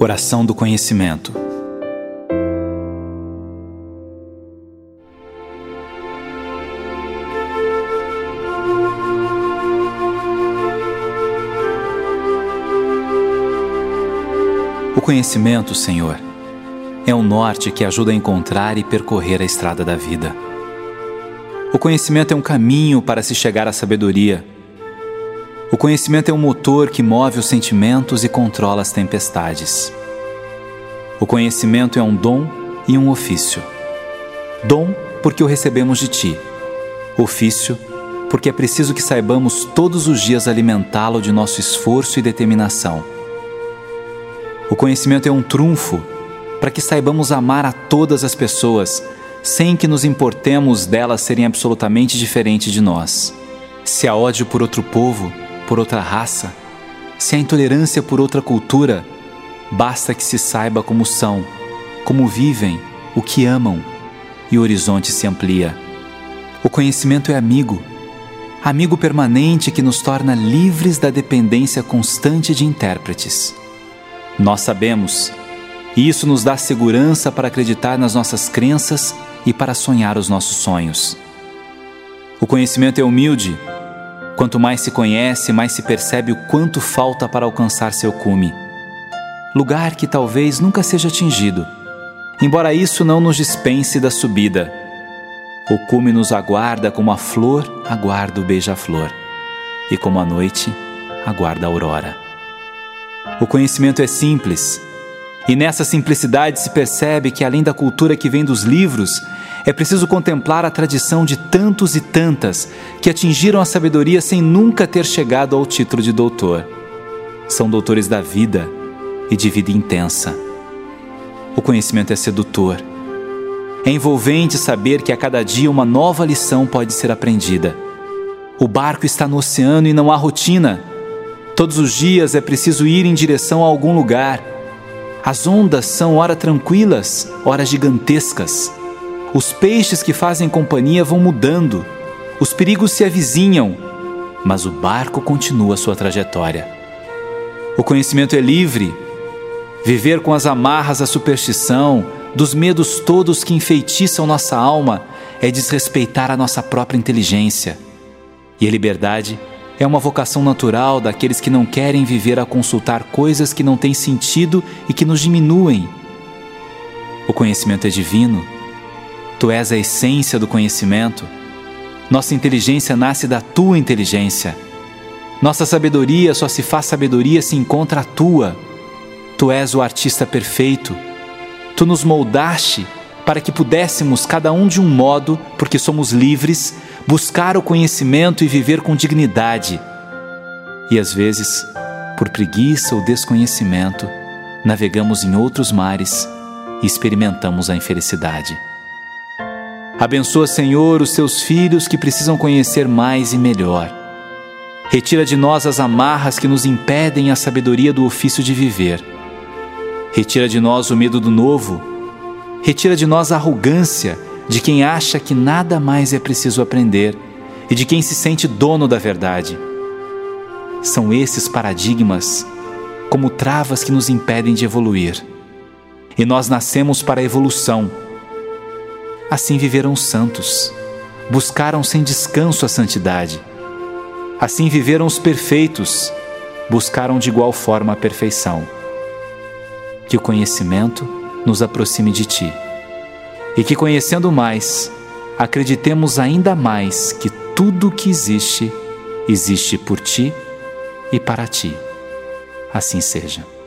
Oração do Conhecimento. O conhecimento, Senhor, é o norte que ajuda a encontrar e percorrer a estrada da vida. O conhecimento é um caminho para se chegar à sabedoria o conhecimento é um motor que move os sentimentos e controla as tempestades. O conhecimento é um dom e um ofício. Dom, porque o recebemos de ti. Ofício, porque é preciso que saibamos todos os dias alimentá-lo de nosso esforço e determinação. O conhecimento é um trunfo, para que saibamos amar a todas as pessoas, sem que nos importemos delas serem absolutamente diferentes de nós. Se há ódio por outro povo, por outra raça, se há intolerância por outra cultura, basta que se saiba como são, como vivem, o que amam, e o horizonte se amplia. O conhecimento é amigo, amigo permanente que nos torna livres da dependência constante de intérpretes. Nós sabemos, e isso nos dá segurança para acreditar nas nossas crenças e para sonhar os nossos sonhos. O conhecimento é humilde, Quanto mais se conhece, mais se percebe o quanto falta para alcançar seu cume. Lugar que talvez nunca seja atingido, embora isso não nos dispense da subida. O cume nos aguarda como a flor aguarda o beija-flor, e como a noite aguarda a aurora. O conhecimento é simples, e nessa simplicidade se percebe que, além da cultura que vem dos livros, é preciso contemplar a tradição de tantos e tantas que atingiram a sabedoria sem nunca ter chegado ao título de doutor. São doutores da vida e de vida intensa. O conhecimento é sedutor. É envolvente saber que a cada dia uma nova lição pode ser aprendida. O barco está no oceano e não há rotina. Todos os dias é preciso ir em direção a algum lugar as ondas são ora tranquilas, ora gigantescas. Os peixes que fazem companhia vão mudando. Os perigos se avizinham, mas o barco continua sua trajetória. O conhecimento é livre. Viver com as amarras da superstição, dos medos todos que enfeitiçam nossa alma, é desrespeitar a nossa própria inteligência. E a liberdade é uma vocação natural daqueles que não querem viver a consultar coisas que não têm sentido e que nos diminuem. O conhecimento é divino. Tu és a essência do conhecimento. Nossa inteligência nasce da tua inteligência. Nossa sabedoria só se faz sabedoria se encontra a tua. Tu és o artista perfeito. Tu nos moldaste para que pudéssemos, cada um de um modo, porque somos livres, buscar o conhecimento e viver com dignidade. E às vezes, por preguiça ou desconhecimento, navegamos em outros mares e experimentamos a infelicidade. Abençoa, Senhor, os teus filhos que precisam conhecer mais e melhor. Retira de nós as amarras que nos impedem a sabedoria do ofício de viver. Retira de nós o medo do novo. Retira de nós a arrogância de quem acha que nada mais é preciso aprender e de quem se sente dono da verdade. São esses paradigmas como travas que nos impedem de evoluir. E nós nascemos para a evolução. Assim viveram os santos, buscaram sem descanso a santidade. Assim viveram os perfeitos, buscaram de igual forma a perfeição. Que o conhecimento nos aproxime de Ti e que, conhecendo mais, acreditemos ainda mais que tudo que existe, existe por ti e para ti. Assim seja.